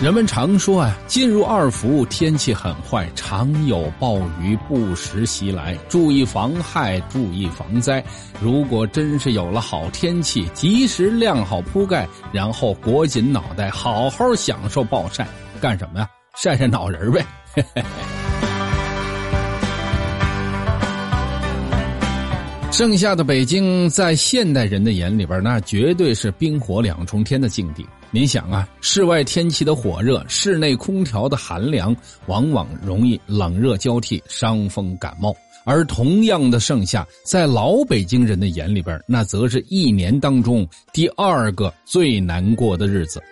人们常说啊，进入二伏天气很坏，常有暴雨不时袭来，注意防害，注意防灾。如果真是有了好天气，及时晾好铺盖，然后裹紧脑袋，好好享受暴晒，干什么呀？晒晒脑仁呗。盛夏的北京，在现代人的眼里边，那绝对是冰火两重天的境地。你想啊，室外天气的火热，室内空调的寒凉，往往容易冷热交替，伤风感冒。而同样的盛夏，在老北京人的眼里边，那则是一年当中第二个最难过的日子。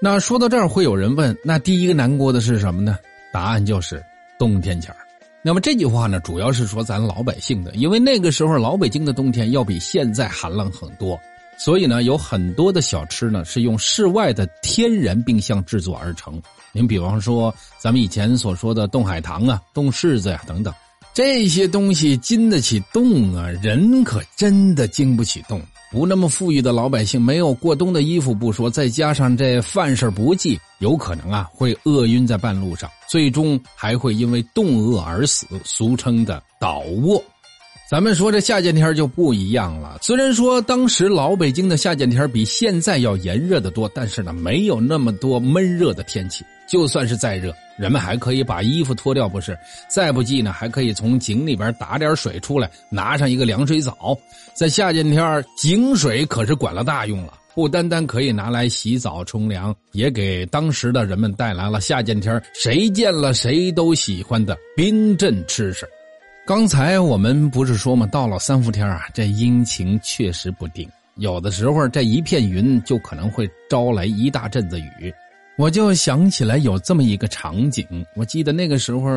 那说到这儿，会有人问：那第一个难过的是什么呢？答案就是冬天前那么这句话呢，主要是说咱老百姓的，因为那个时候老北京的冬天要比现在寒冷很多。所以呢，有很多的小吃呢是用室外的天然冰箱制作而成。您比方说，咱们以前所说的冻海棠啊、冻柿子呀等等，这些东西经得起冻啊，人可真的经不起冻。不那么富裕的老百姓，没有过冬的衣服不说，再加上这饭食不济，有可能啊会饿晕在半路上，最终还会因为冻饿而死，俗称的倒卧。咱们说这夏天天就不一样了。虽然说当时老北京的夏天天比现在要炎热的多，但是呢，没有那么多闷热的天气。就算是再热，人们还可以把衣服脱掉，不是？再不济呢，还可以从井里边打点水出来，拿上一个凉水澡。在夏天天井水可是管了大用了，不单单可以拿来洗澡冲凉，也给当时的人们带来了夏天天谁见了谁都喜欢的冰镇吃食。刚才我们不是说吗？到了三伏天啊，这阴晴确实不定，有的时候这一片云就可能会招来一大阵子雨。我就想起来有这么一个场景，我记得那个时候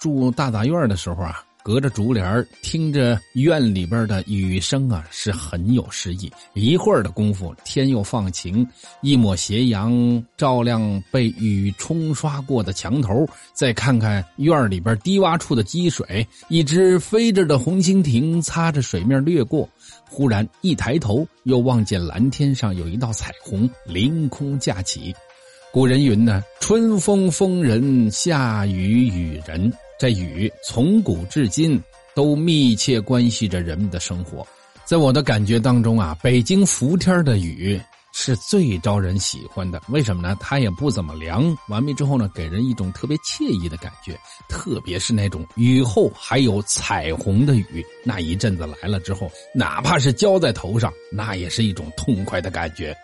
住大杂院的时候啊。隔着竹帘听着院里边的雨声啊，是很有诗意。一会儿的功夫，天又放晴，一抹斜阳照亮被雨冲刷过的墙头，再看看院里边低洼处的积水，一只飞着的红蜻蜓擦着水面掠过。忽然一抬头，又望见蓝天上有一道彩虹凌空架起。古人云呢：“春风风人，夏雨雨人。”这雨从古至今都密切关系着人们的生活，在我的感觉当中啊，北京伏天的雨是最招人喜欢的。为什么呢？它也不怎么凉，完毕之后呢，给人一种特别惬意的感觉。特别是那种雨后还有彩虹的雨，那一阵子来了之后，哪怕是浇在头上，那也是一种痛快的感觉。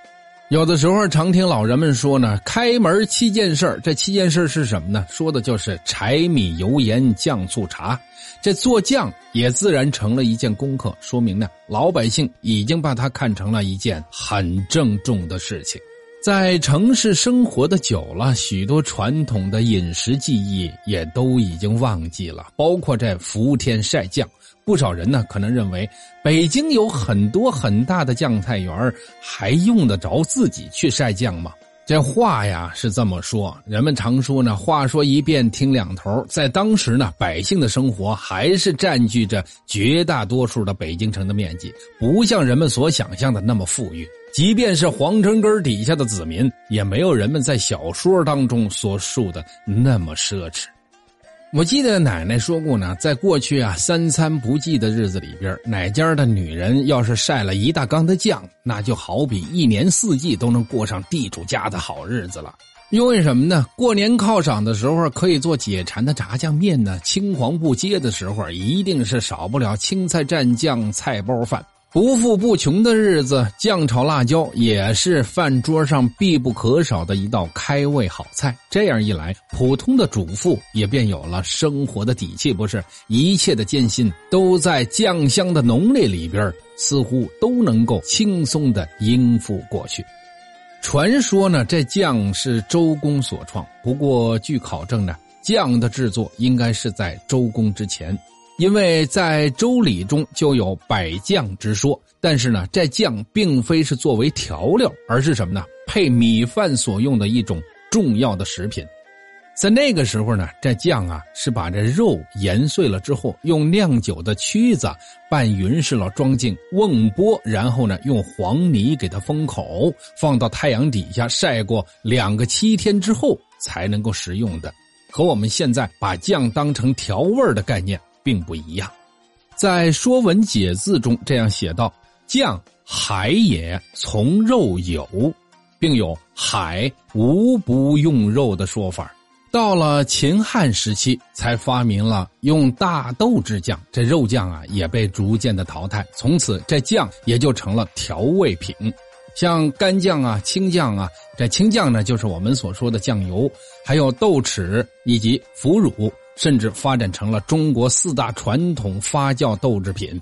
有的时候常听老人们说呢，开门七件事这七件事是什么呢？说的就是柴米油盐酱醋茶。这做酱也自然成了一件功课，说明呢，老百姓已经把它看成了一件很郑重的事情。在城市生活的久了，许多传统的饮食技艺也都已经忘记了，包括这伏天晒酱。不少人呢，可能认为北京有很多很大的酱菜园还用得着自己去晒酱吗？这话呀是这么说，人们常说呢，话说一遍听两头。在当时呢，百姓的生活还是占据着绝大多数的北京城的面积，不像人们所想象的那么富裕。即便是皇城根底下的子民，也没有人们在小说当中所述的那么奢侈。我记得奶奶说过呢，在过去啊三餐不济的日子里边，哪家的女人要是晒了一大缸的酱，那就好比一年四季都能过上地主家的好日子了。因为什么呢？过年犒赏的时候可以做解馋的炸酱面呢，青黄不接的时候一定是少不了青菜蘸酱菜包饭。不富不穷的日子，酱炒辣椒也是饭桌上必不可少的一道开胃好菜。这样一来，普通的主妇也便有了生活的底气，不是？一切的艰辛都在酱香的浓烈里边，似乎都能够轻松的应付过去。传说呢，这酱是周公所创，不过据考证呢，酱的制作应该是在周公之前。因为在周礼中就有百酱之说，但是呢，这酱并非是作为调料，而是什么呢？配米饭所用的一种重要的食品。在那个时候呢，这酱啊是把这肉研碎了之后，用酿酒的曲子拌匀实了，装进瓮钵，然后呢用黄泥给它封口，放到太阳底下晒过两个七天之后才能够食用的。和我们现在把酱当成调味的概念并不一样。在《说文解字》中这样写道：“酱，海也，从肉有，并有海无不用肉的说法。”到了秦汉时期，才发明了用大豆制酱，这肉酱啊也被逐渐的淘汰。从此，这酱也就成了调味品，像干酱啊、青酱啊。这青酱呢，就是我们所说的酱油，还有豆豉以及腐乳，甚至发展成了中国四大传统发酵豆制品。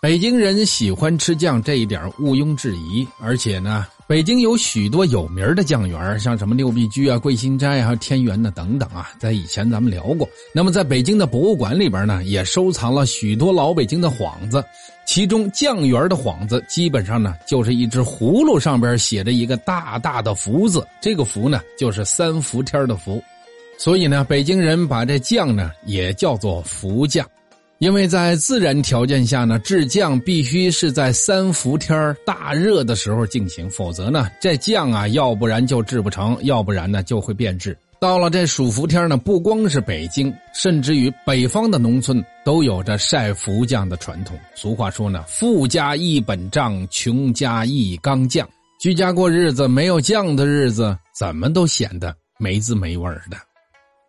北京人喜欢吃酱，这一点毋庸置疑。而且呢。北京有许多有名的酱园，像什么六必居啊、桂新斋啊、天元的等等啊，在以前咱们聊过。那么在北京的博物馆里边呢，也收藏了许多老北京的幌子，其中酱园的幌子基本上呢就是一只葫芦上边写着一个大大的福字，这个福呢就是三伏天的福，所以呢北京人把这酱呢也叫做福酱。因为在自然条件下呢，制酱必须是在三伏天大热的时候进行，否则呢，这酱啊，要不然就制不成，要不然呢就会变质。到了这暑伏天呢，不光是北京，甚至于北方的农村都有着晒福酱的传统。俗话说呢，富家一本账，穷家一缸酱。居家过日子没有酱的日子，怎么都显得没滋没味的。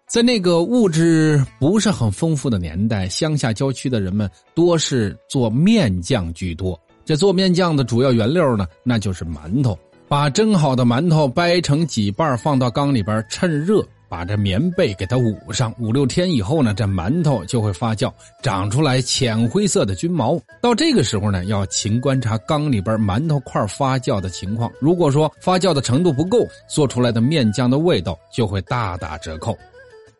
在那个物质不是很丰富的年代，乡下郊区的人们多是做面酱居多。这做面酱的主要原料呢，那就是馒头。把蒸好的馒头掰成几瓣，放到缸里边，趁热把这棉被给它捂上。五六天以后呢，这馒头就会发酵，长出来浅灰色的菌毛。到这个时候呢，要勤观察缸里边馒头块发酵的情况。如果说发酵的程度不够，做出来的面酱的味道就会大打折扣。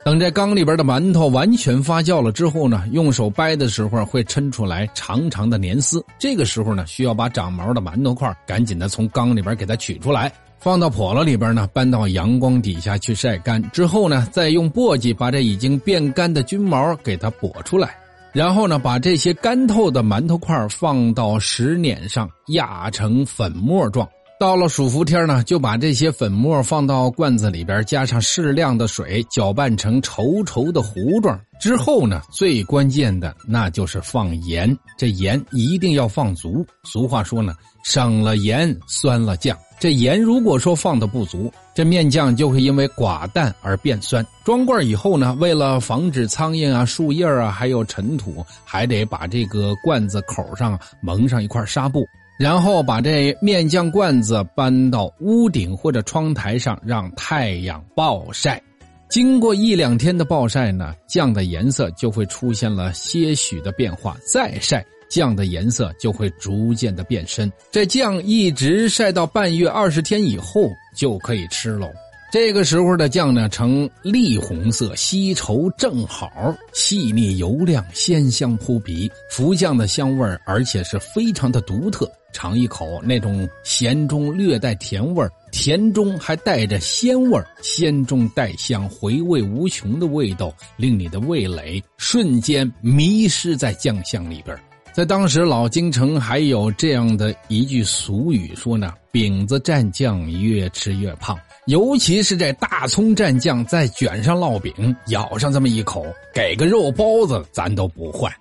等这缸里边的馒头完全发酵了之后呢，用手掰的时候会抻出来长长的粘丝。这个时候呢，需要把长毛的馒头块赶紧的从缸里边给它取出来，放到笸箩里边呢，搬到阳光底下去晒干。之后呢，再用簸箕把这已经变干的菌毛给它剥出来，然后呢，把这些干透的馒头块放到石碾上压成粉末状。到了暑伏天呢，就把这些粉末放到罐子里边，加上适量的水，搅拌成稠稠的糊状。之后呢，最关键的那就是放盐，这盐一定要放足。俗话说呢，省了盐，酸了酱。这盐如果说放的不足，这面酱就会因为寡淡而变酸。装罐以后呢，为了防止苍蝇啊、树叶啊，还有尘土，还得把这个罐子口上蒙上一块纱布。然后把这面酱罐子搬到屋顶或者窗台上，让太阳暴晒。经过一两天的暴晒呢，酱的颜色就会出现了些许的变化。再晒，酱的颜色就会逐渐的变深。这酱一直晒到半月二十天以后，就可以吃喽。这个时候的酱呢，呈栗红色，稀稠正好，细腻油亮，鲜香扑鼻。福酱的香味而且是非常的独特。尝一口，那种咸中略带甜味甜中还带着鲜味鲜中带香，回味无穷的味道，令你的味蕾瞬间迷失在酱香里边。在当时，老京城还有这样的一句俗语说呢：“饼子蘸酱，越吃越胖。”尤其是这大葱蘸酱，再卷上烙饼，咬上这么一口，给个肉包子咱都不换。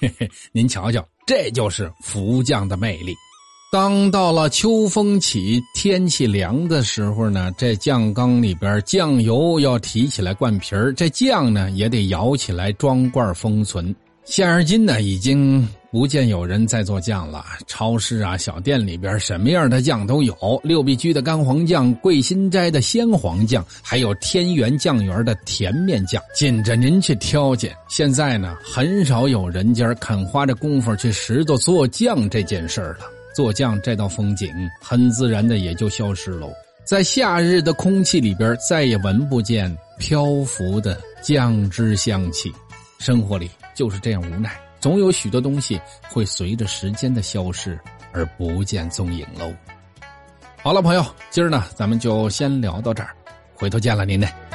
您瞧瞧，这就是福酱的魅力。当到了秋风起，天气凉的时候呢，这酱缸里边酱油要提起来灌瓶，这酱呢也得舀起来装罐封存。现而今呢，已经。不见有人在做酱了，超市啊、小店里边什么样的酱都有，六必居的干黄酱、桂新斋的鲜黄酱，还有天元酱园的甜面酱，紧着您去挑拣。现在呢，很少有人家肯花这功夫去拾掇做酱这件事了。做酱这道风景，很自然的也就消失喽。在夏日的空气里边，再也闻不见漂浮的酱汁香气。生活里就是这样无奈。总有许多东西会随着时间的消逝而不见踪影喽。好了，朋友，今儿呢咱们就先聊到这儿，回头见了您嘞。